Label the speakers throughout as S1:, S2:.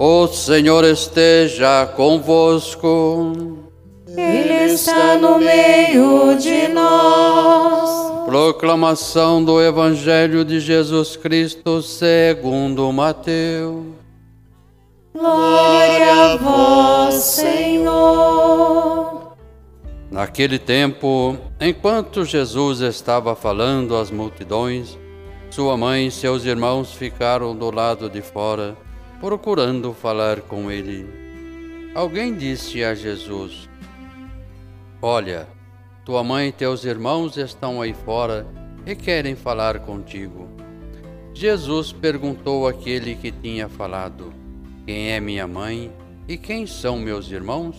S1: O Senhor esteja convosco.
S2: Ele está no meio de nós.
S1: Proclamação do Evangelho de Jesus Cristo segundo Mateus.
S2: Glória a vós, Senhor.
S1: Naquele tempo, enquanto Jesus estava falando às multidões, sua mãe e seus irmãos ficaram do lado de fora, procurando falar com ele. Alguém disse a Jesus: Olha, tua mãe e teus irmãos estão aí fora e querem falar contigo. Jesus perguntou àquele que tinha falado: Quem é minha mãe e quem são meus irmãos?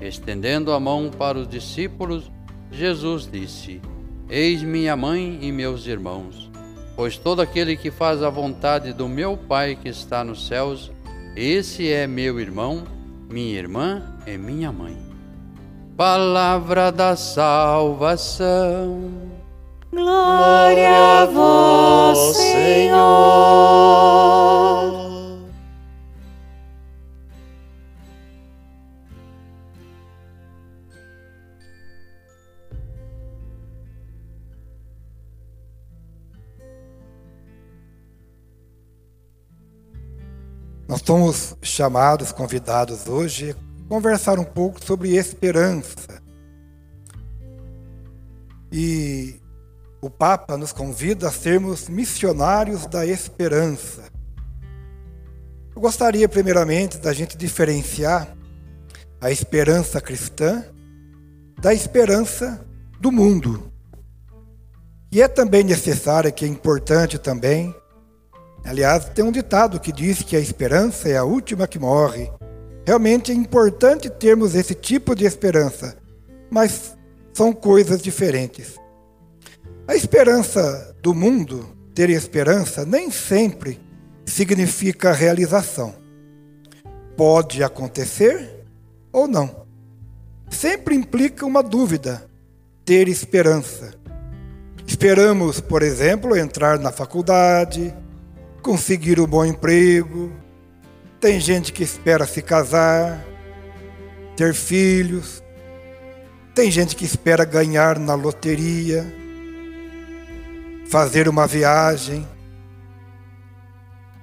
S1: Estendendo a mão para os discípulos, Jesus disse: Eis minha mãe e meus irmãos. Pois todo aquele que faz a vontade do meu Pai que está nos céus, esse é meu irmão, minha irmã e minha mãe. Palavra da salvação.
S2: Glória a vós, Senhor.
S3: Nós somos chamados, convidados hoje, a conversar um pouco sobre esperança. E o Papa nos convida a sermos missionários da esperança. Eu gostaria, primeiramente, da gente diferenciar a esperança cristã da esperança do mundo. E é também necessário, que é importante também, Aliás, tem um ditado que diz que a esperança é a última que morre. Realmente é importante termos esse tipo de esperança, mas são coisas diferentes. A esperança do mundo, ter esperança, nem sempre significa realização. Pode acontecer ou não. Sempre implica uma dúvida, ter esperança. Esperamos, por exemplo, entrar na faculdade, conseguir um bom emprego, tem gente que espera se casar, ter filhos, tem gente que espera ganhar na loteria, fazer uma viagem.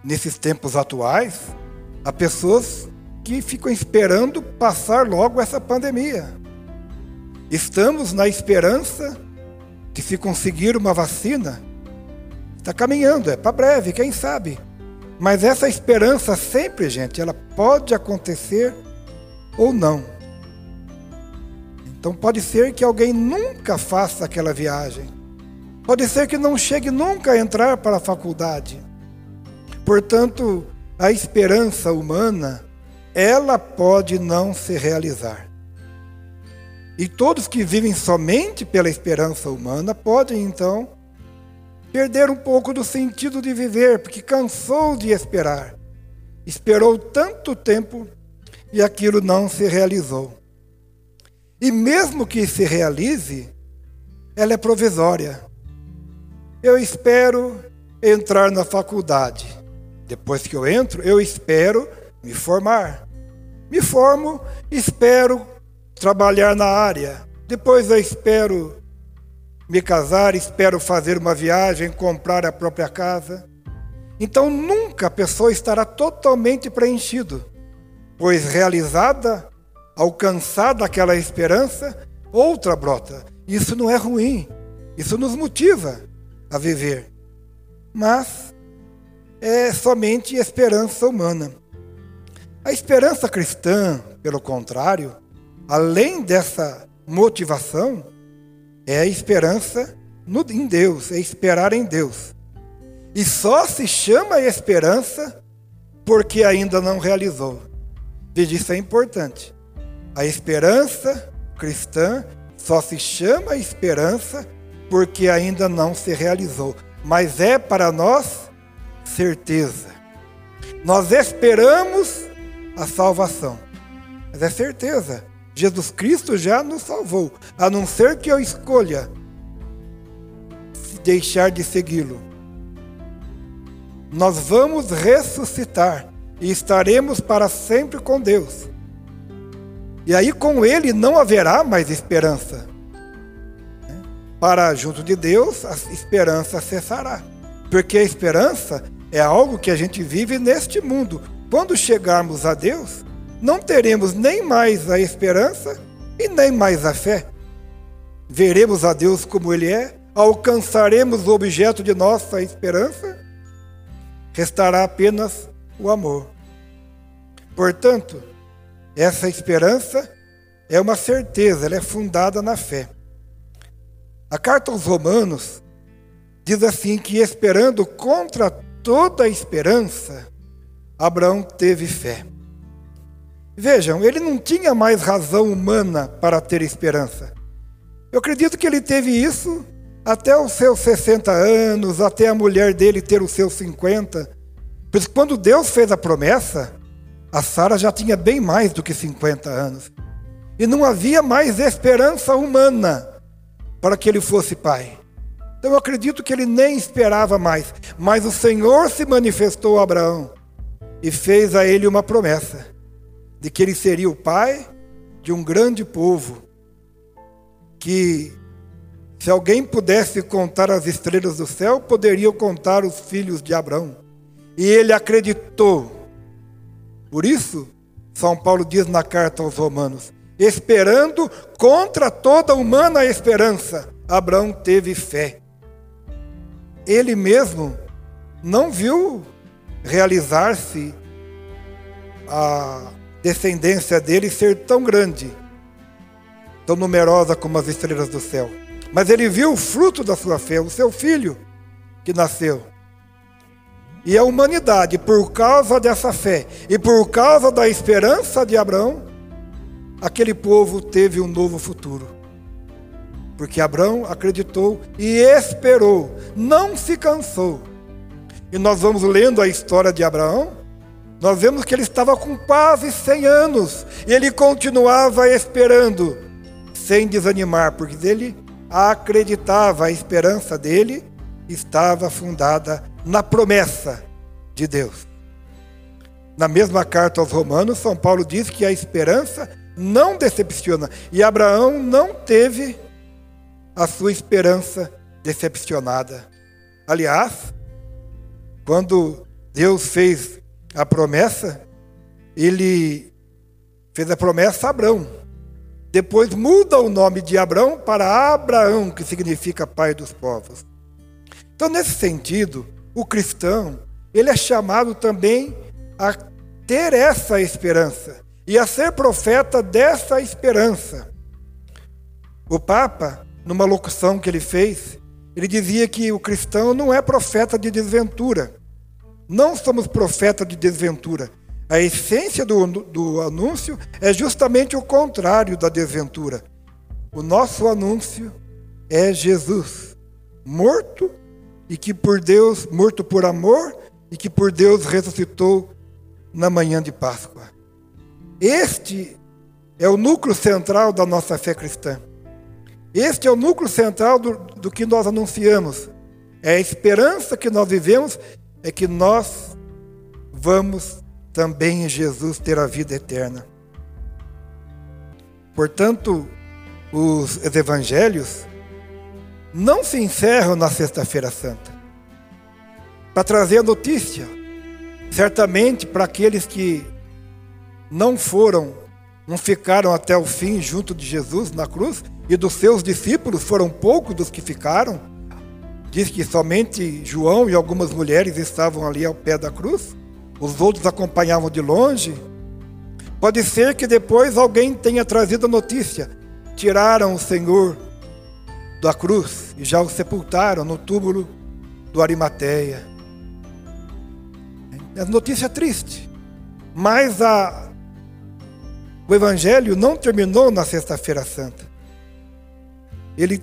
S3: Nesses tempos atuais, há pessoas que ficam esperando passar logo essa pandemia. Estamos na esperança de se conseguir uma vacina Está caminhando, é para breve, quem sabe. Mas essa esperança sempre, gente, ela pode acontecer ou não. Então pode ser que alguém nunca faça aquela viagem. Pode ser que não chegue nunca a entrar para a faculdade. Portanto, a esperança humana, ela pode não se realizar. E todos que vivem somente pela esperança humana podem então perder um pouco do sentido de viver, porque cansou de esperar. Esperou tanto tempo e aquilo não se realizou. E mesmo que se realize, ela é provisória. Eu espero entrar na faculdade. Depois que eu entro, eu espero me formar. Me formo, espero trabalhar na área. Depois eu espero me casar, espero fazer uma viagem, comprar a própria casa. Então nunca a pessoa estará totalmente preenchido, pois realizada, alcançada aquela esperança, outra brota. Isso não é ruim, isso nos motiva a viver. Mas é somente esperança humana. A esperança cristã, pelo contrário, além dessa motivação, é a esperança no, em Deus, é esperar em Deus. E só se chama esperança porque ainda não realizou. Veja, isso é importante. A esperança cristã só se chama esperança porque ainda não se realizou. Mas é para nós certeza. Nós esperamos a salvação. Mas é certeza. Jesus Cristo já nos salvou, a não ser que eu escolha deixar de segui-lo. Nós vamos ressuscitar e estaremos para sempre com Deus. E aí com Ele não haverá mais esperança. Para junto de Deus, a esperança cessará. Porque a esperança é algo que a gente vive neste mundo. Quando chegarmos a Deus, não teremos nem mais a esperança e nem mais a fé. Veremos a Deus como Ele é, alcançaremos o objeto de nossa esperança, restará apenas o amor. Portanto, essa esperança é uma certeza, ela é fundada na fé. A carta aos Romanos diz assim que esperando contra toda a esperança, Abraão teve fé. Vejam, ele não tinha mais razão humana para ter esperança. Eu acredito que ele teve isso até os seus 60 anos, até a mulher dele ter os seus 50. Porque quando Deus fez a promessa, a Sara já tinha bem mais do que 50 anos. E não havia mais esperança humana para que ele fosse pai. Então eu acredito que ele nem esperava mais, mas o Senhor se manifestou a Abraão e fez a ele uma promessa de que ele seria o pai de um grande povo, que se alguém pudesse contar as estrelas do céu, poderiam contar os filhos de Abraão. E ele acreditou. Por isso, São Paulo diz na carta aos Romanos: esperando contra toda humana esperança, Abraão teve fé. Ele mesmo não viu realizar-se a descendência dele ser tão grande, tão numerosa como as estrelas do céu. Mas ele viu o fruto da sua fé, o seu filho que nasceu. E a humanidade, por causa dessa fé e por causa da esperança de Abraão, aquele povo teve um novo futuro. Porque Abraão acreditou e esperou, não se cansou. E nós vamos lendo a história de Abraão, nós vemos que ele estava com quase 100 anos e ele continuava esperando, sem desanimar, porque ele acreditava, a esperança dele estava fundada na promessa de Deus. Na mesma carta aos Romanos, São Paulo diz que a esperança não decepciona. E Abraão não teve a sua esperança decepcionada. Aliás, quando Deus fez a promessa, ele fez a promessa a Abraão. Depois muda o nome de Abraão para Abraão, que significa pai dos povos. Então, nesse sentido, o cristão, ele é chamado também a ter essa esperança e a ser profeta dessa esperança. O Papa, numa locução que ele fez, ele dizia que o cristão não é profeta de desventura. Não somos profeta de desventura. A essência do, do anúncio é justamente o contrário da desventura. O nosso anúncio é Jesus, morto e que por Deus, morto por amor e que por Deus ressuscitou na manhã de Páscoa. Este é o núcleo central da nossa fé cristã. Este é o núcleo central do, do que nós anunciamos. É a esperança que nós vivemos, é que nós vamos também em Jesus ter a vida eterna. Portanto, os evangelhos não se encerram na Sexta-feira Santa para trazer a notícia, certamente para aqueles que não foram, não ficaram até o fim junto de Jesus na cruz, e dos seus discípulos foram poucos dos que ficaram. Diz que somente João e algumas mulheres estavam ali ao pé da cruz, os outros acompanhavam de longe. Pode ser que depois alguém tenha trazido a notícia: tiraram o Senhor da cruz e já o sepultaram no túmulo do Arimateia. É notícia triste, mas a o Evangelho não terminou na Sexta-feira Santa. Ele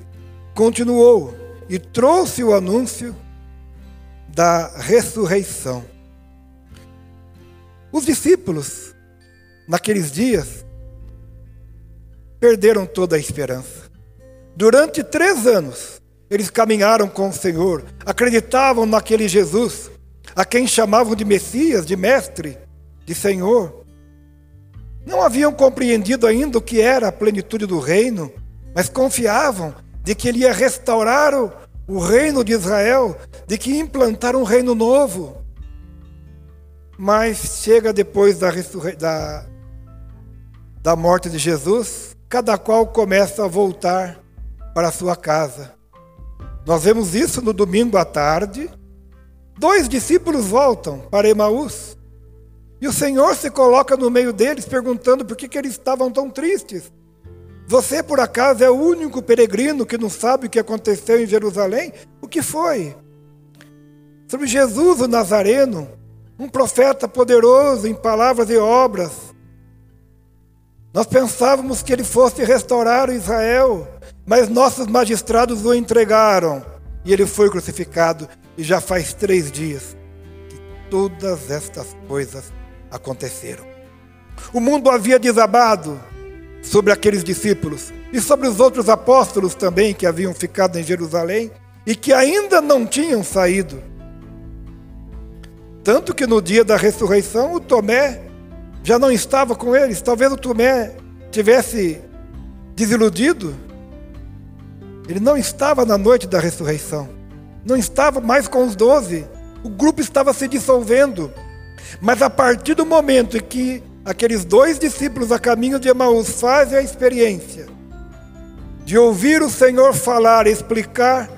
S3: continuou e trouxe o anúncio da ressurreição. Os discípulos, naqueles dias, perderam toda a esperança. Durante três anos, eles caminharam com o Senhor, acreditavam naquele Jesus, a quem chamavam de Messias, de Mestre, de Senhor. Não haviam compreendido ainda o que era a plenitude do reino, mas confiavam de que ele ia restaurar o, o reino de Israel, de que ia implantar um reino novo. Mas chega depois da, da, da morte de Jesus, cada qual começa a voltar para a sua casa. Nós vemos isso no domingo à tarde. Dois discípulos voltam para Emaús. E o Senhor se coloca no meio deles, perguntando por que, que eles estavam tão tristes. Você, por acaso, é o único peregrino que não sabe o que aconteceu em Jerusalém? O que foi? Sobre Jesus, o Nazareno, um profeta poderoso em palavras e obras. Nós pensávamos que ele fosse restaurar Israel, mas nossos magistrados o entregaram e ele foi crucificado. E já faz três dias que todas estas coisas aconteceram. O mundo havia desabado sobre aqueles discípulos e sobre os outros apóstolos também que haviam ficado em Jerusalém e que ainda não tinham saído. Tanto que no dia da ressurreição, o Tomé já não estava com eles. Talvez o Tomé tivesse desiludido. Ele não estava na noite da ressurreição. Não estava mais com os doze. O grupo estava se dissolvendo. Mas a partir do momento em que aqueles dois discípulos a caminho de Emaús fazem a experiência de ouvir o Senhor falar, explicar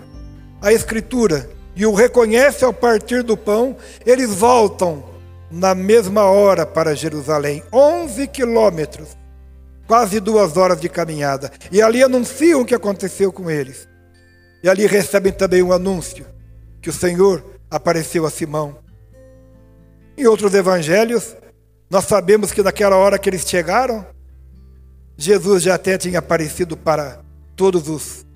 S3: a Escritura, e o reconhece ao partir do pão, eles voltam na mesma hora para Jerusalém, 11 quilômetros, quase duas horas de caminhada. E ali anunciam o que aconteceu com eles. E ali recebem também um anúncio que o Senhor apareceu a Simão. Em outros evangelhos, nós sabemos que naquela hora que eles chegaram, Jesus já até tinha aparecido para todos os,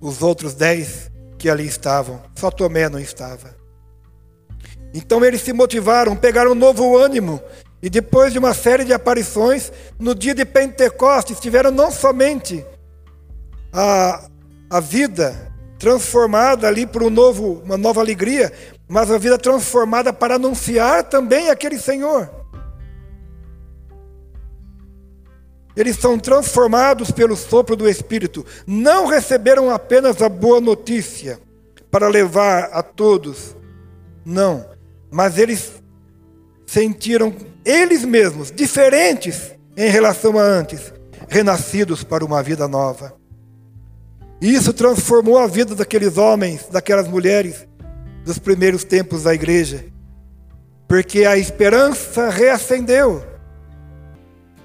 S3: os outros dez que ali estavam, só Tomé não estava. Então eles se motivaram, pegaram um novo ânimo, e depois de uma série de aparições, no dia de Pentecostes, tiveram não somente a, a vida transformada ali por um novo, uma nova alegria, mas a vida transformada para anunciar também aquele Senhor. Eles são transformados pelo sopro do Espírito. Não receberam apenas a boa notícia para levar a todos. Não. Mas eles sentiram eles mesmos diferentes em relação a antes, renascidos para uma vida nova. E isso transformou a vida daqueles homens, daquelas mulheres dos primeiros tempos da igreja, porque a esperança reacendeu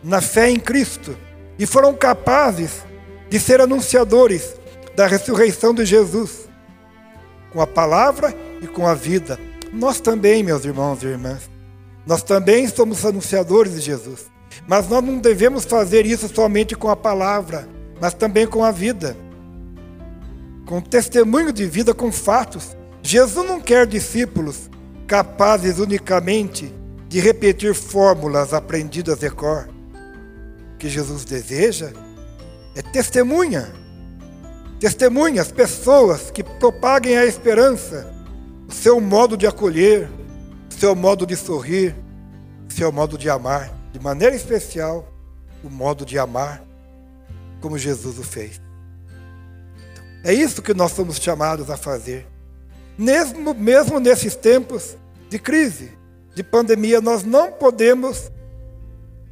S3: na fé em Cristo e foram capazes de ser anunciadores da ressurreição de Jesus, com a palavra e com a vida. Nós também, meus irmãos e irmãs, nós também somos anunciadores de Jesus, mas nós não devemos fazer isso somente com a palavra, mas também com a vida, com testemunho de vida, com fatos. Jesus não quer discípulos capazes unicamente de repetir fórmulas aprendidas de cor que Jesus deseja é testemunha. Testemunha, as pessoas que propaguem a esperança, o seu modo de acolher, o seu modo de sorrir, o seu modo de amar, de maneira especial, o modo de amar como Jesus o fez. É isso que nós somos chamados a fazer. Mesmo, mesmo nesses tempos de crise, de pandemia, nós não podemos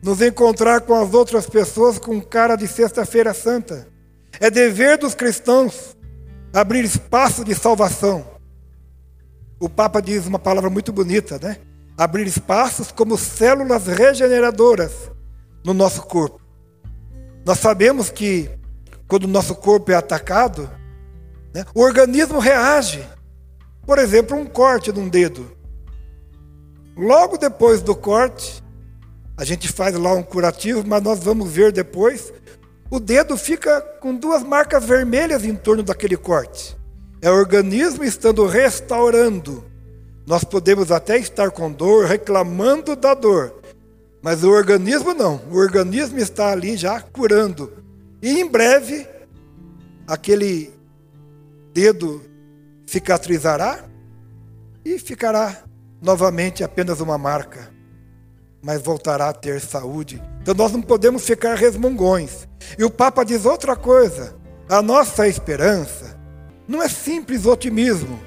S3: nos encontrar com as outras pessoas com cara de Sexta-feira Santa. É dever dos cristãos abrir espaço de salvação. O Papa diz uma palavra muito bonita, né? Abrir espaços como células regeneradoras no nosso corpo. Nós sabemos que quando o nosso corpo é atacado, né, o organismo reage. Por exemplo, um corte num dedo. Logo depois do corte, a gente faz lá um curativo, mas nós vamos ver depois. O dedo fica com duas marcas vermelhas em torno daquele corte. É o organismo estando restaurando. Nós podemos até estar com dor, reclamando da dor, mas o organismo não. O organismo está ali já curando. E em breve, aquele dedo cicatrizará e ficará novamente apenas uma marca. Mas voltará a ter saúde. Então nós não podemos ficar resmungões. E o Papa diz outra coisa: a nossa esperança não é simples otimismo.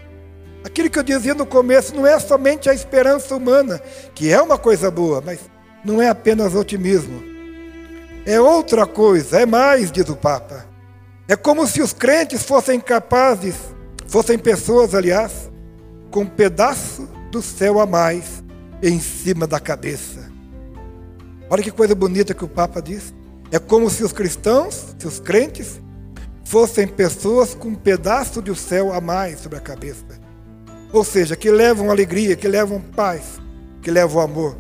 S3: Aquilo que eu dizia no começo não é somente a esperança humana, que é uma coisa boa, mas não é apenas otimismo. É outra coisa, é mais, diz o Papa. É como se os crentes fossem capazes, fossem pessoas, aliás, com um pedaço do céu a mais em cima da cabeça. Olha que coisa bonita que o Papa diz. É como se os cristãos, se os crentes, fossem pessoas com um pedaço do céu a mais sobre a cabeça. Ou seja, que levam alegria, que levam paz, que levam amor,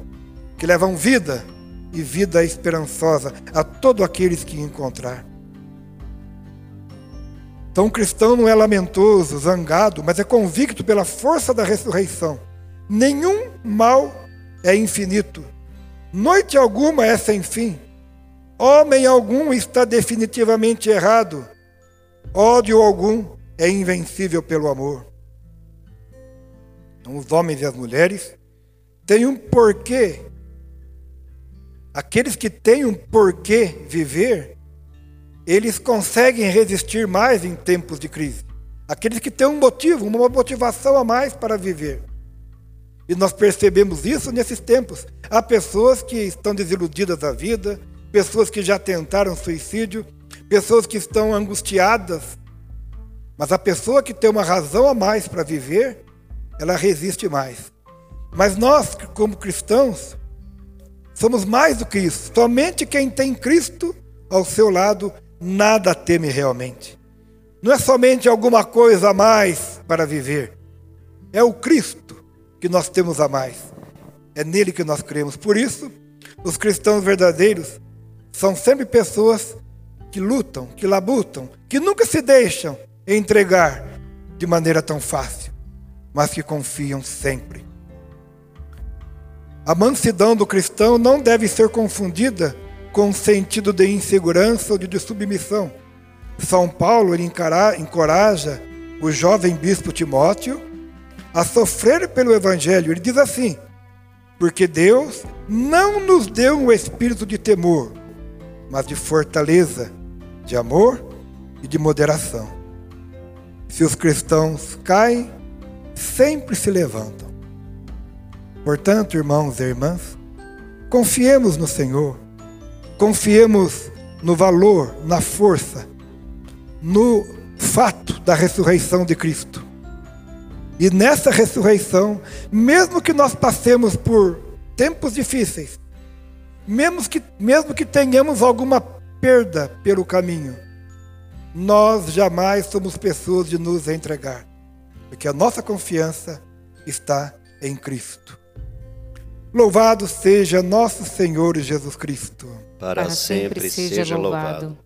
S3: que levam vida e vida esperançosa a todos aqueles que encontrar. Então, o cristão não é lamentoso, zangado, mas é convicto pela força da ressurreição. Nenhum mal é infinito. Noite alguma é sem fim. Homem algum está definitivamente errado. Ódio algum é invencível pelo amor. Então, os homens e as mulheres têm um porquê Aqueles que têm um porquê viver, eles conseguem resistir mais em tempos de crise. Aqueles que têm um motivo, uma motivação a mais para viver. E nós percebemos isso nesses tempos. Há pessoas que estão desiludidas da vida, pessoas que já tentaram suicídio, pessoas que estão angustiadas. Mas a pessoa que tem uma razão a mais para viver, ela resiste mais. Mas nós, como cristãos, Somos mais do que isso. Somente quem tem Cristo ao seu lado nada teme realmente. Não é somente alguma coisa a mais para viver. É o Cristo que nós temos a mais. É nele que nós cremos. Por isso, os cristãos verdadeiros são sempre pessoas que lutam, que labutam, que nunca se deixam entregar de maneira tão fácil, mas que confiam sempre. A mansidão do cristão não deve ser confundida com o sentido de insegurança ou de submissão. São Paulo encoraja o jovem bispo Timóteo a sofrer pelo evangelho. Ele diz assim: porque Deus não nos deu um espírito de temor, mas de fortaleza, de amor e de moderação. Se os cristãos caem, sempre se levantam. Portanto, irmãos e irmãs, confiemos no Senhor, confiemos no valor, na força, no fato da ressurreição de Cristo. E nessa ressurreição, mesmo que nós passemos por tempos difíceis, mesmo que, mesmo que tenhamos alguma perda pelo caminho, nós jamais somos pessoas de nos entregar, porque a nossa confiança está em Cristo. Louvado seja nosso Senhor Jesus Cristo.
S4: Para, sempre, seja louvado.